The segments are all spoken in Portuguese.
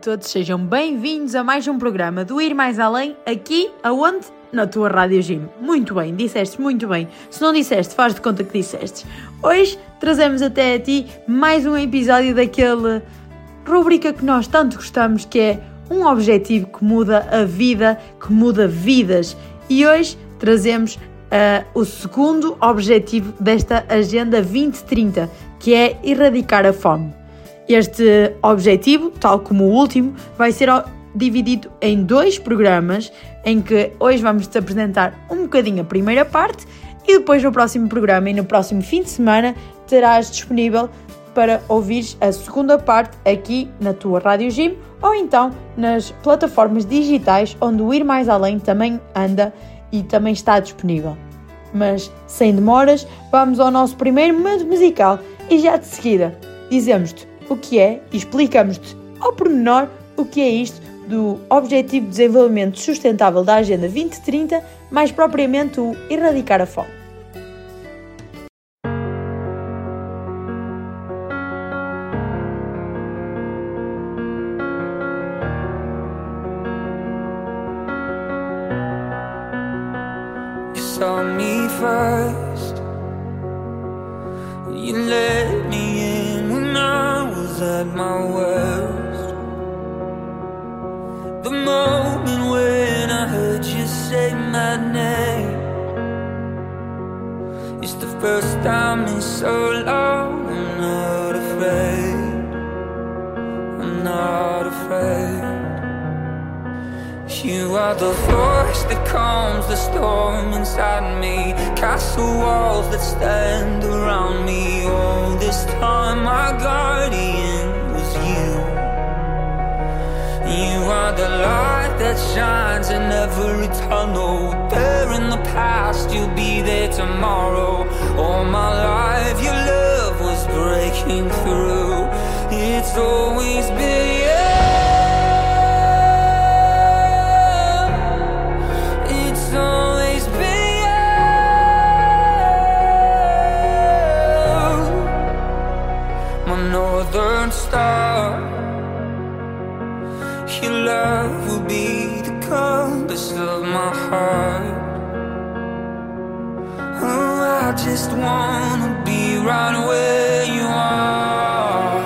Todos, sejam bem-vindos a mais um programa do Ir Mais Além, aqui aonde? Na tua Rádio Gym. Muito bem, disseste muito bem. Se não disseste, faz de conta que disseste. Hoje trazemos até a ti mais um episódio daquele rubrica que nós tanto gostamos, que é um objetivo que muda a vida, que muda vidas. E hoje trazemos uh, o segundo objetivo desta Agenda 2030, que é erradicar a fome. Este objetivo, tal como o último, vai ser dividido em dois programas, em que hoje vamos te apresentar um bocadinho a primeira parte e depois no próximo programa e no próximo fim de semana terás disponível para ouvir a segunda parte aqui na tua Rádio Gym ou então nas plataformas digitais onde o Ir Mais Além também anda e também está disponível. Mas sem demoras, vamos ao nosso primeiro momento musical e já de seguida dizemos-te o que é e explicamos-te ao pormenor o que é isto do Objetivo de Desenvolvimento Sustentável da Agenda 2030, mais propriamente o erradicar a fome. At my worst. The moment when I heard you say my name. It's the first time in so long. I'm not afraid. I'm not afraid. You are the force that calms the storm inside me Castle walls that stand around me All this time my guardian You are the light that shines in every tunnel. There in the past, you'll be there tomorrow. All my life your love was breaking through. It's always been. You It's always heart. Oh, I just wanna be right where you are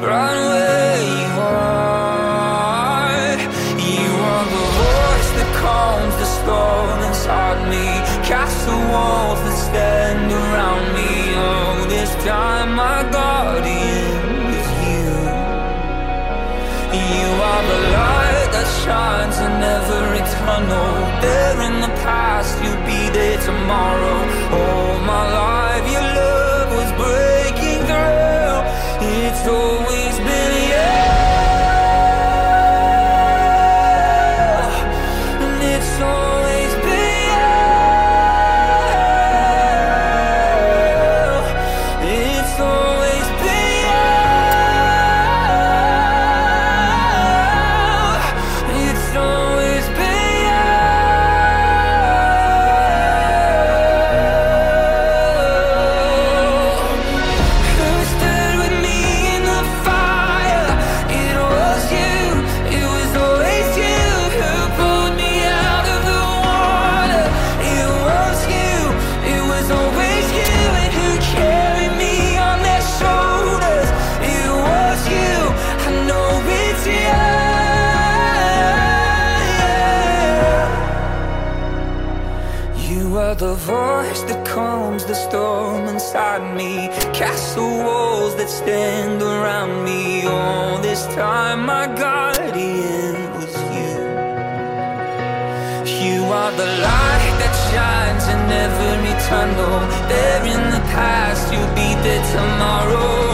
Right where you are. You are the voice that calms the storm inside me Castle walls that stand around me. Oh, this time my guardian is you. You are the light that shines in every tunnel There in the past, you'll be there tomorrow. All my life your love was breaking through It's always that stand around me. All this time, my guardian was you. You are the light that shines in every tunnel. There in the past, you'll be there tomorrow.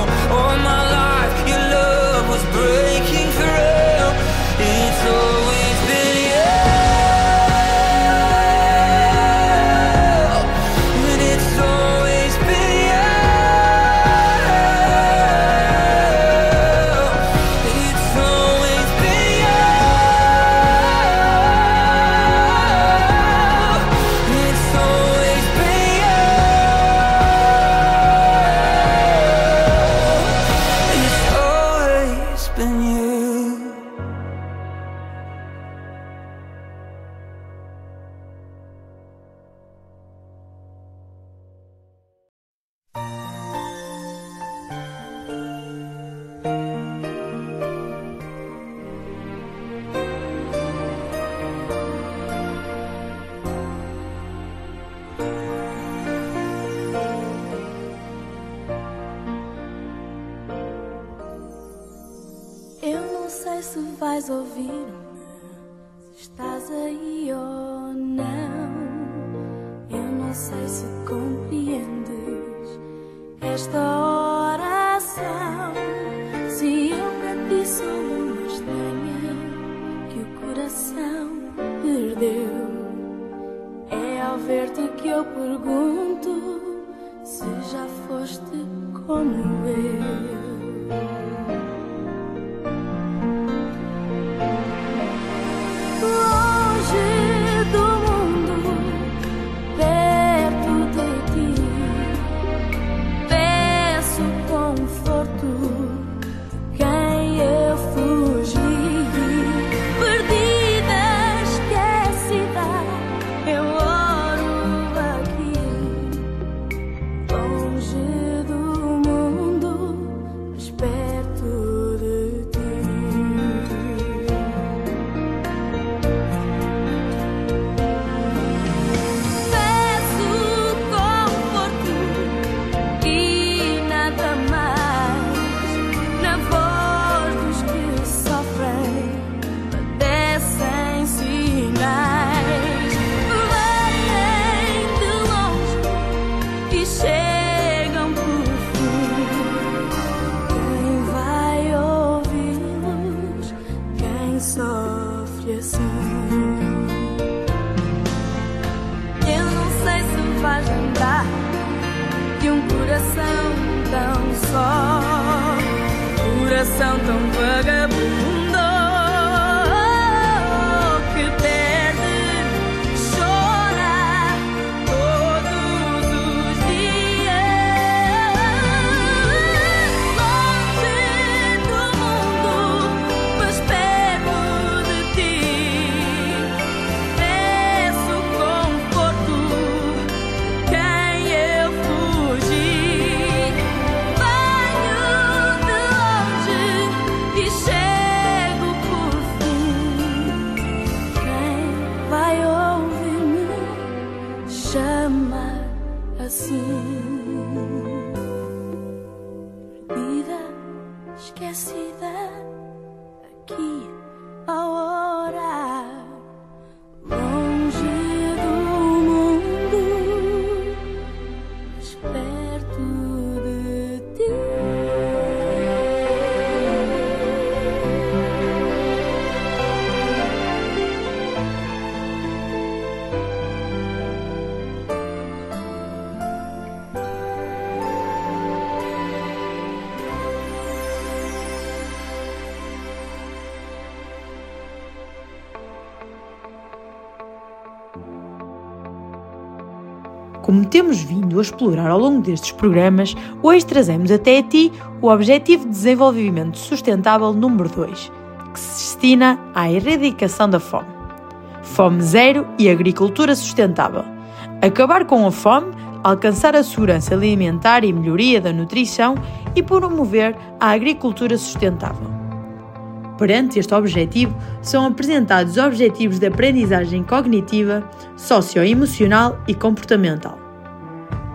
Como temos vindo a explorar ao longo destes programas, hoje trazemos até a ti o Objetivo de Desenvolvimento Sustentável número 2, que se destina à erradicação da fome. Fome zero e agricultura sustentável. Acabar com a fome, alcançar a segurança alimentar e melhoria da nutrição e promover a agricultura sustentável. Perante este objetivo, são apresentados os objetivos de aprendizagem cognitiva, socioemocional e comportamental.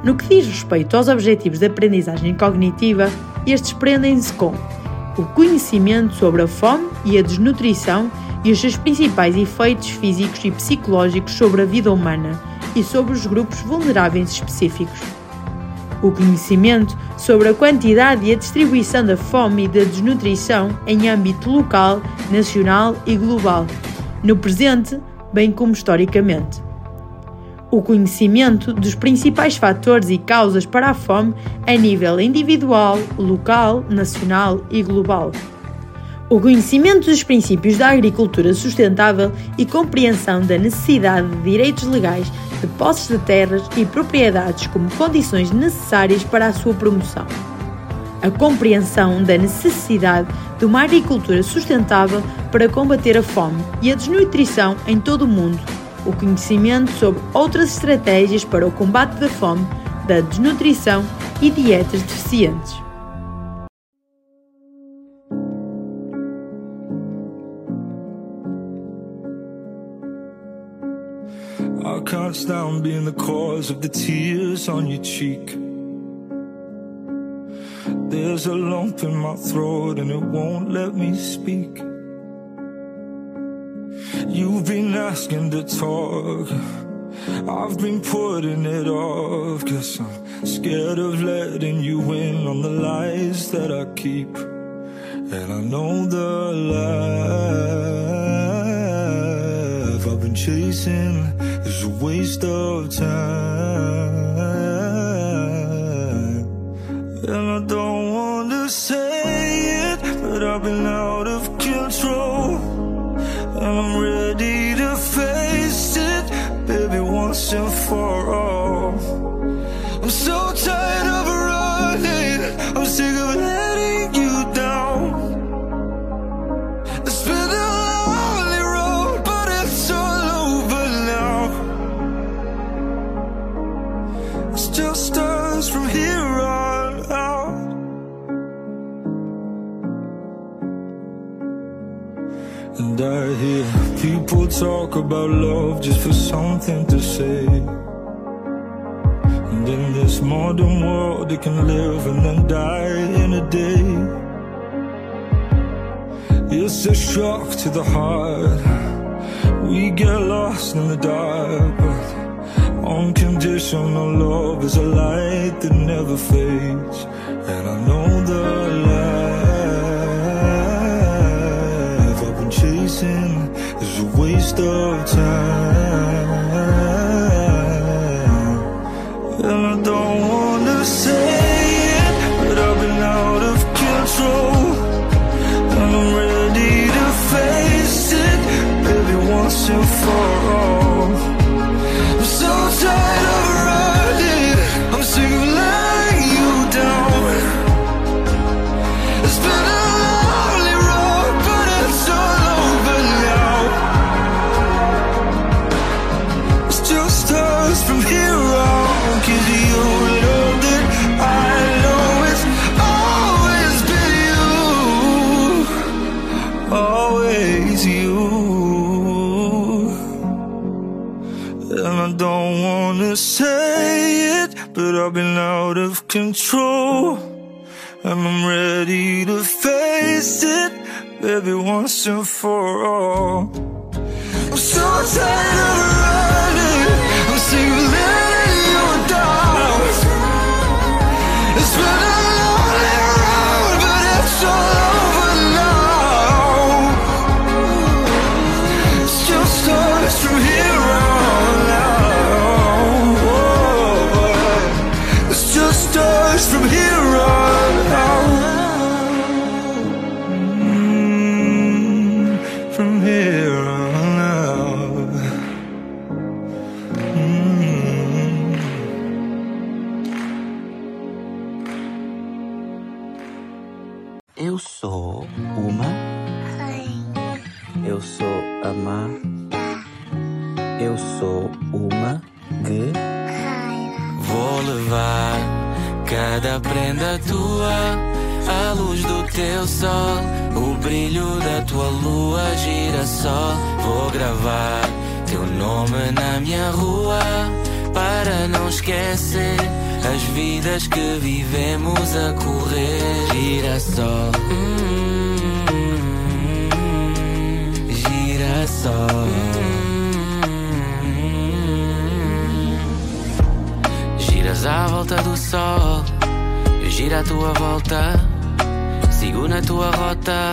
No que diz respeito aos objetivos de aprendizagem cognitiva, estes prendem-se com o conhecimento sobre a fome e a desnutrição e os seus principais efeitos físicos e psicológicos sobre a vida humana e sobre os grupos vulneráveis específicos o conhecimento sobre a quantidade e a distribuição da fome e da desnutrição em âmbito local, nacional e global, no presente, bem como historicamente. O conhecimento dos principais fatores e causas para a fome a nível individual, local, nacional e global. O conhecimento dos princípios da agricultura sustentável e compreensão da necessidade de direitos legais de posses de terras e propriedades como condições necessárias para a sua promoção. A compreensão da necessidade de uma agricultura sustentável para combater a fome e a desnutrição em todo o mundo. O conhecimento sobre outras estratégias para o combate da fome, da desnutrição e dietas deficientes. glass down, being the cause of the tears on your cheek. There's a lump in my throat and it won't let me speak. You've been asking to talk. I've been putting it off, cause I'm scared of letting you in on the lies that I keep. And I know the lies been chasing is a waste of time. And I don't want to say it, but I've been out of control. And I'm ready to face it, baby, once and for all. Talk about love just for something to say. And in this modern world, they can live and then die in a day. It's a shock to the heart. We get lost in the dark, but unconditional love is a light that never fades. And I know the life waste of time. And I don't wanna say it, but I've been out of control. And I'm ready to face it, baby, once and for control. And I'm ready to face it, baby, once and for all. I'm so tired of running, Eu sou a má. Eu sou uma guerreira. Vou levar cada prenda tua, a luz do teu sol, o brilho da tua lua, girassol. Vou gravar teu nome na minha rua, para não esquecer as vidas que vivemos a correr. Girassol, hum, Giras à volta do sol, eu giro à tua volta. Sigo na tua rota,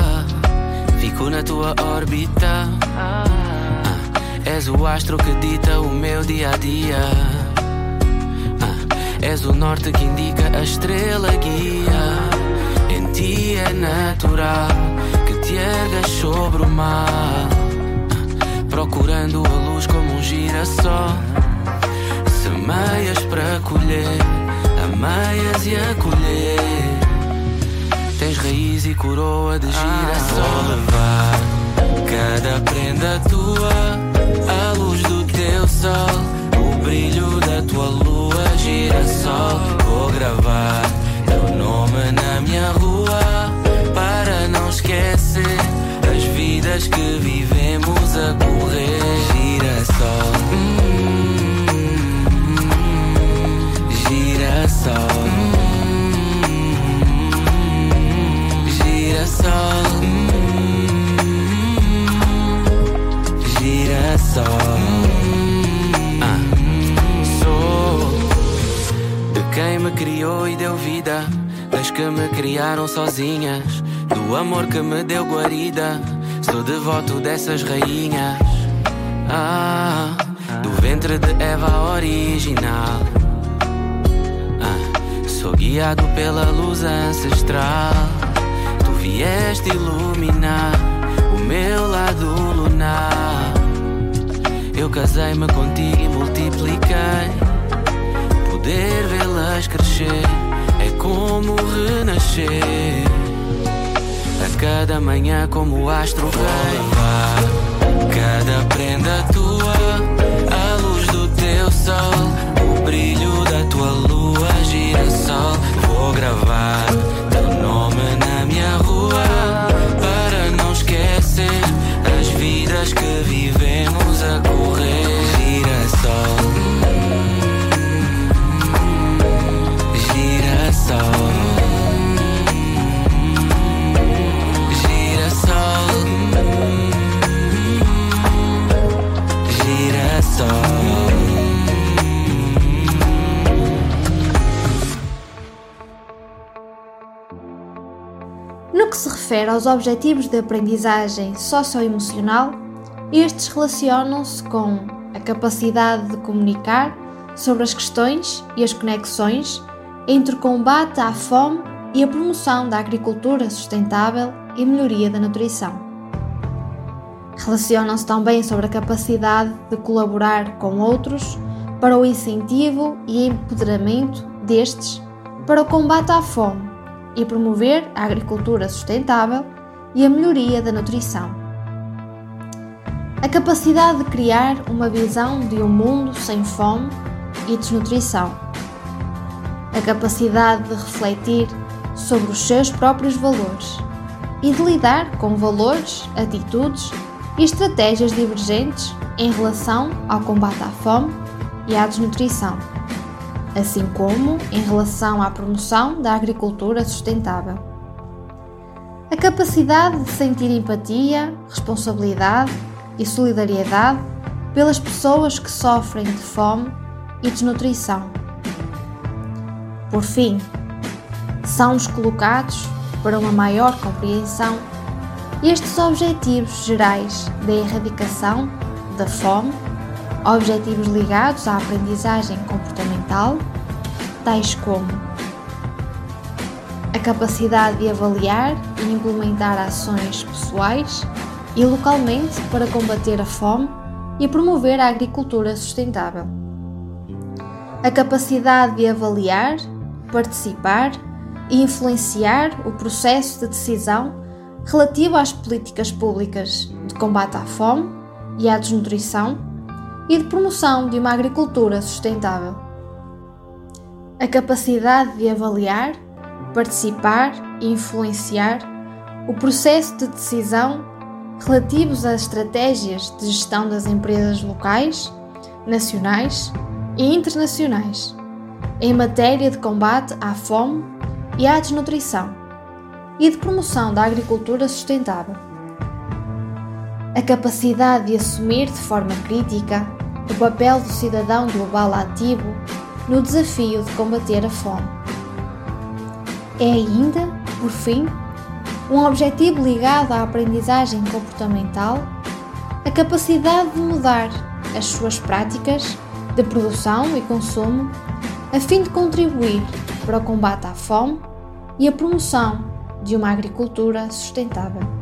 fico na tua órbita. Ah, és o astro que dita o meu dia a dia. Ah, és o norte que indica a estrela guia. Em ti é natural que te ergas sobre o mar, procurando a luz como um girassol. Semeias para colher, ameias e a colher. Tens raiz e coroa de girassol. levar cada prenda tua, a luz do teu sol, o brilho da tua lua, girassol. Ah, sou de quem me criou e deu vida, das que me criaram sozinhas, do amor que me deu guarida. Sou devoto dessas rainhas. Ah, do ventre de Eva original. Ah, sou guiado pela luz ancestral. Tu vieste iluminar o meu lado lunar. Eu casei-me contigo e multipliquei. Poder vê-las crescer é como renascer. A cada manhã, como o astro rei. Cada prenda tua, a luz do teu sol, o brilho da tua lua, girassol. Vou gravar teu nome na aos objetivos de aprendizagem socioemocional, estes relacionam-se com a capacidade de comunicar sobre as questões e as conexões entre o combate à fome e a promoção da agricultura sustentável e melhoria da nutrição. Relacionam-se também sobre a capacidade de colaborar com outros para o incentivo e empoderamento destes para o combate à fome e promover a agricultura sustentável e a melhoria da nutrição. A capacidade de criar uma visão de um mundo sem fome e desnutrição. A capacidade de refletir sobre os seus próprios valores e de lidar com valores, atitudes e estratégias divergentes em relação ao combate à fome e à desnutrição assim como em relação à promoção da agricultura sustentável. A capacidade de sentir empatia, responsabilidade e solidariedade pelas pessoas que sofrem de fome e desnutrição. Por fim, são-nos colocados para uma maior compreensão estes objetivos gerais da erradicação da fome objetivos ligados à aprendizagem comportamental, tais como a capacidade de avaliar e implementar ações pessoais e localmente para combater a fome e promover a agricultura sustentável. A capacidade de avaliar, participar e influenciar o processo de decisão relativo às políticas públicas de combate à fome e à desnutrição e de promoção de uma agricultura sustentável. A capacidade de avaliar, participar e influenciar o processo de decisão relativos às estratégias de gestão das empresas locais, nacionais e internacionais em matéria de combate à fome e à desnutrição e de promoção da agricultura sustentável. A capacidade de assumir de forma crítica o papel do cidadão global ativo no desafio de combater a fome. É ainda, por fim, um objetivo ligado à aprendizagem comportamental, a capacidade de mudar as suas práticas de produção e consumo a fim de contribuir para o combate à fome e a promoção de uma agricultura sustentável.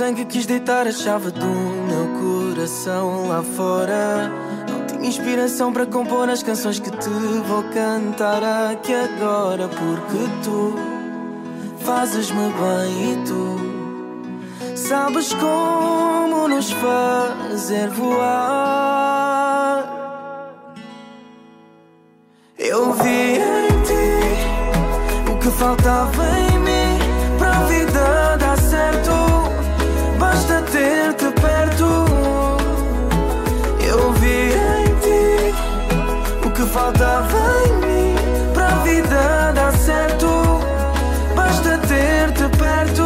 Que quis deitar a chave do meu coração lá fora. Não tinha inspiração para compor as canções que te vou cantar aqui agora. Porque tu fazes-me bem e tu sabes como nos fazer voar. Eu vi em ti o que faltava em faltava em mim para a vida dar certo. Basta ter-te perto.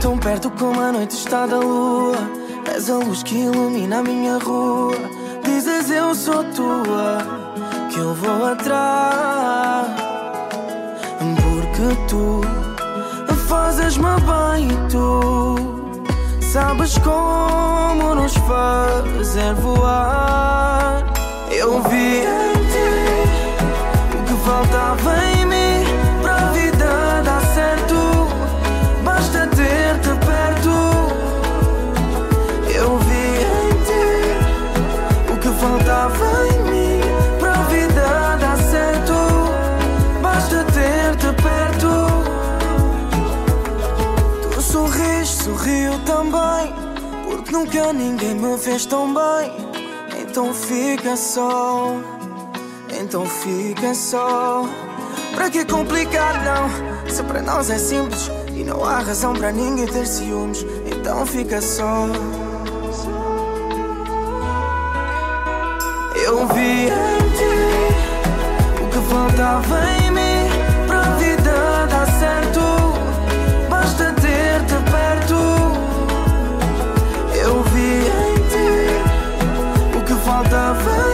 Tão perto como a noite está da lua. És a luz que ilumina a minha rua. Dizes eu sou tua, que eu vou atrás. Porque tu fazes-me bem tu sabes como nos fazer voar. Eu vi em ti o que faltava em que nunca ninguém me fez tão bem. Então fica só, então fica só. Para que complicar, não? Se para nós é simples e não há razão para ninguém ter ciúmes, então fica só. Eu vi em ti o que faltava em mim para a vida dar certo. Ti o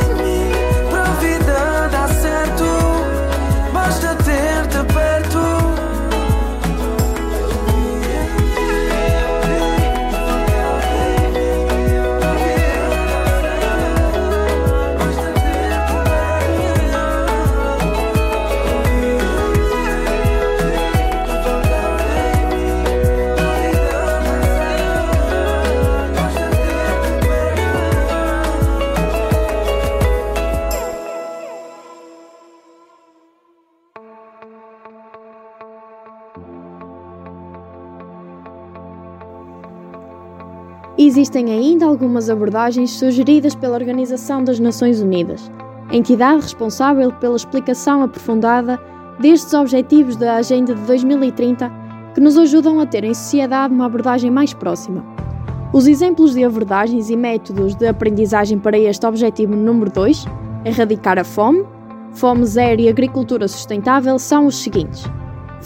Existem ainda algumas abordagens sugeridas pela Organização das Nações Unidas, entidade responsável pela explicação aprofundada destes objetivos da Agenda de 2030 que nos ajudam a ter em sociedade uma abordagem mais próxima. Os exemplos de abordagens e métodos de aprendizagem para este objetivo número 2, erradicar a fome, fome zero e agricultura sustentável, são os seguintes: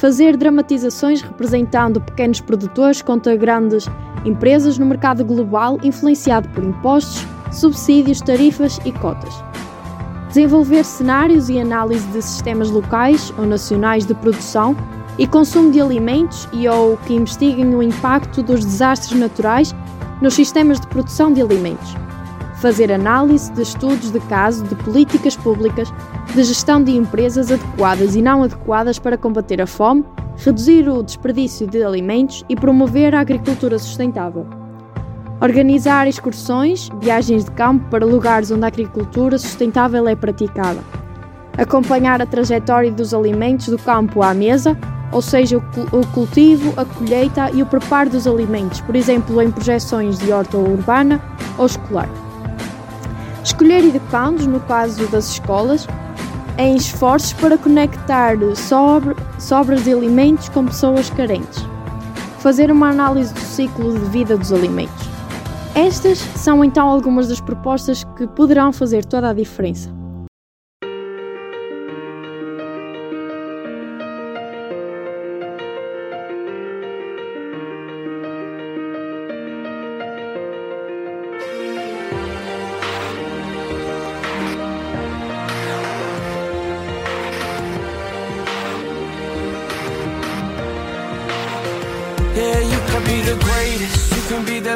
fazer dramatizações representando pequenos produtores contra grandes empresas no mercado global influenciado por impostos, subsídios, tarifas e cotas. Desenvolver cenários e análise de sistemas locais ou nacionais de produção e consumo de alimentos e ou que investiguem o impacto dos desastres naturais nos sistemas de produção de alimentos. Fazer análise de estudos de caso de políticas públicas de gestão de empresas adequadas e não adequadas para combater a fome, reduzir o desperdício de alimentos e promover a agricultura sustentável. Organizar excursões, viagens de campo para lugares onde a agricultura sustentável é praticada. Acompanhar a trajetória dos alimentos do campo à mesa, ou seja, o cultivo, a colheita e o preparo dos alimentos, por exemplo, em projeções de horta urbana ou escolar. Escolher educandos, no caso das escolas, em esforços para conectar sobras de alimentos com pessoas carentes. Fazer uma análise do ciclo de vida dos alimentos. Estas são então algumas das propostas que poderão fazer toda a diferença.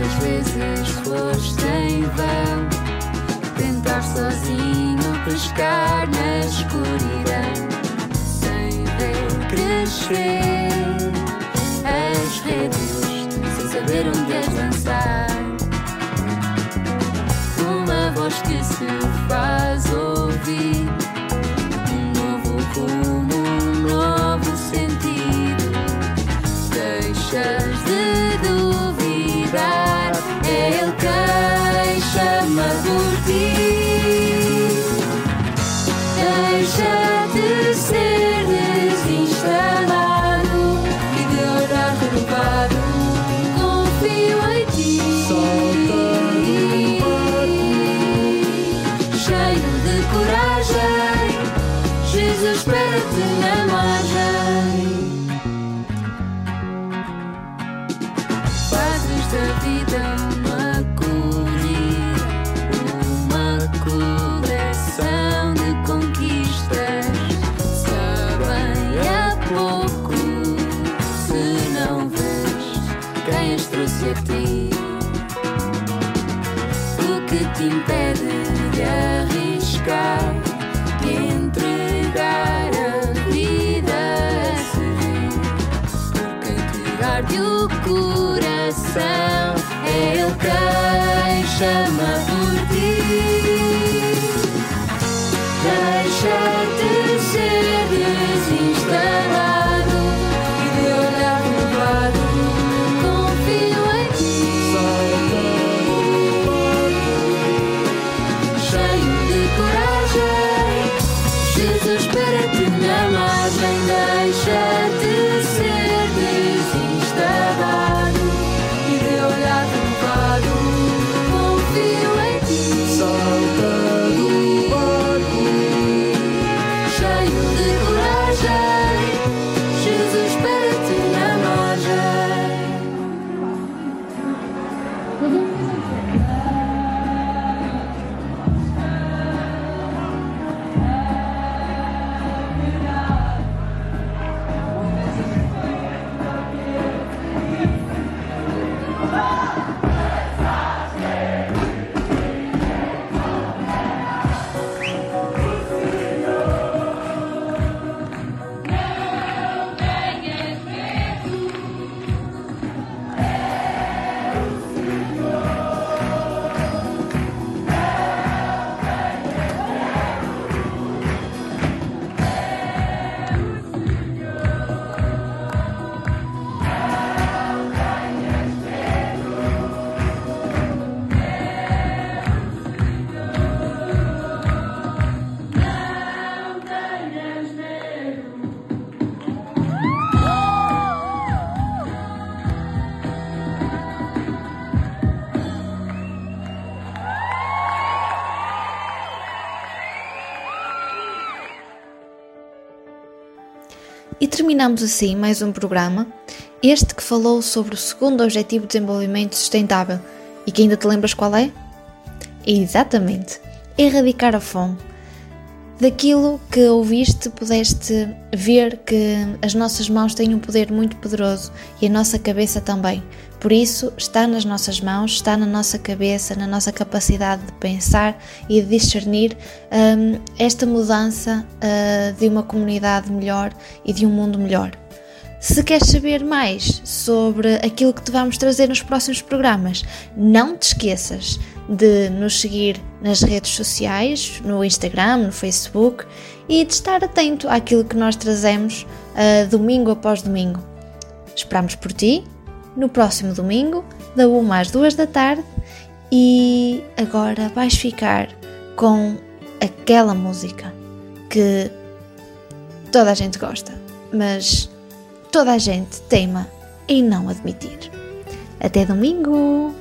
Quantas vezes foste em vão tentar sozinho pescar na escuridão, sem ver crescer as redes, sem saber onde as lançar. Uma voz que se faz ouvir, um novo rumo, um novo sentido. Deixa coração é Ele quem chama por ti. Deixa terminamos assim mais um programa, este que falou sobre o segundo Objetivo de Desenvolvimento Sustentável. E que ainda te lembras qual é? Exatamente, erradicar a fome. Daquilo que ouviste, pudeste ver que as nossas mãos têm um poder muito poderoso e a nossa cabeça também. Por isso, está nas nossas mãos, está na nossa cabeça, na nossa capacidade de pensar e de discernir hum, esta mudança ah, de uma comunidade melhor e de um mundo melhor. Se queres saber mais sobre aquilo que te vamos trazer nos próximos programas, não te esqueças de nos seguir nas redes sociais, no Instagram, no Facebook e de estar atento àquilo que nós trazemos uh, domingo após domingo. Esperamos por ti no próximo domingo, da 1 às 2 da tarde, e agora vais ficar com aquela música que toda a gente gosta, mas toda a gente teima em não admitir. Até domingo!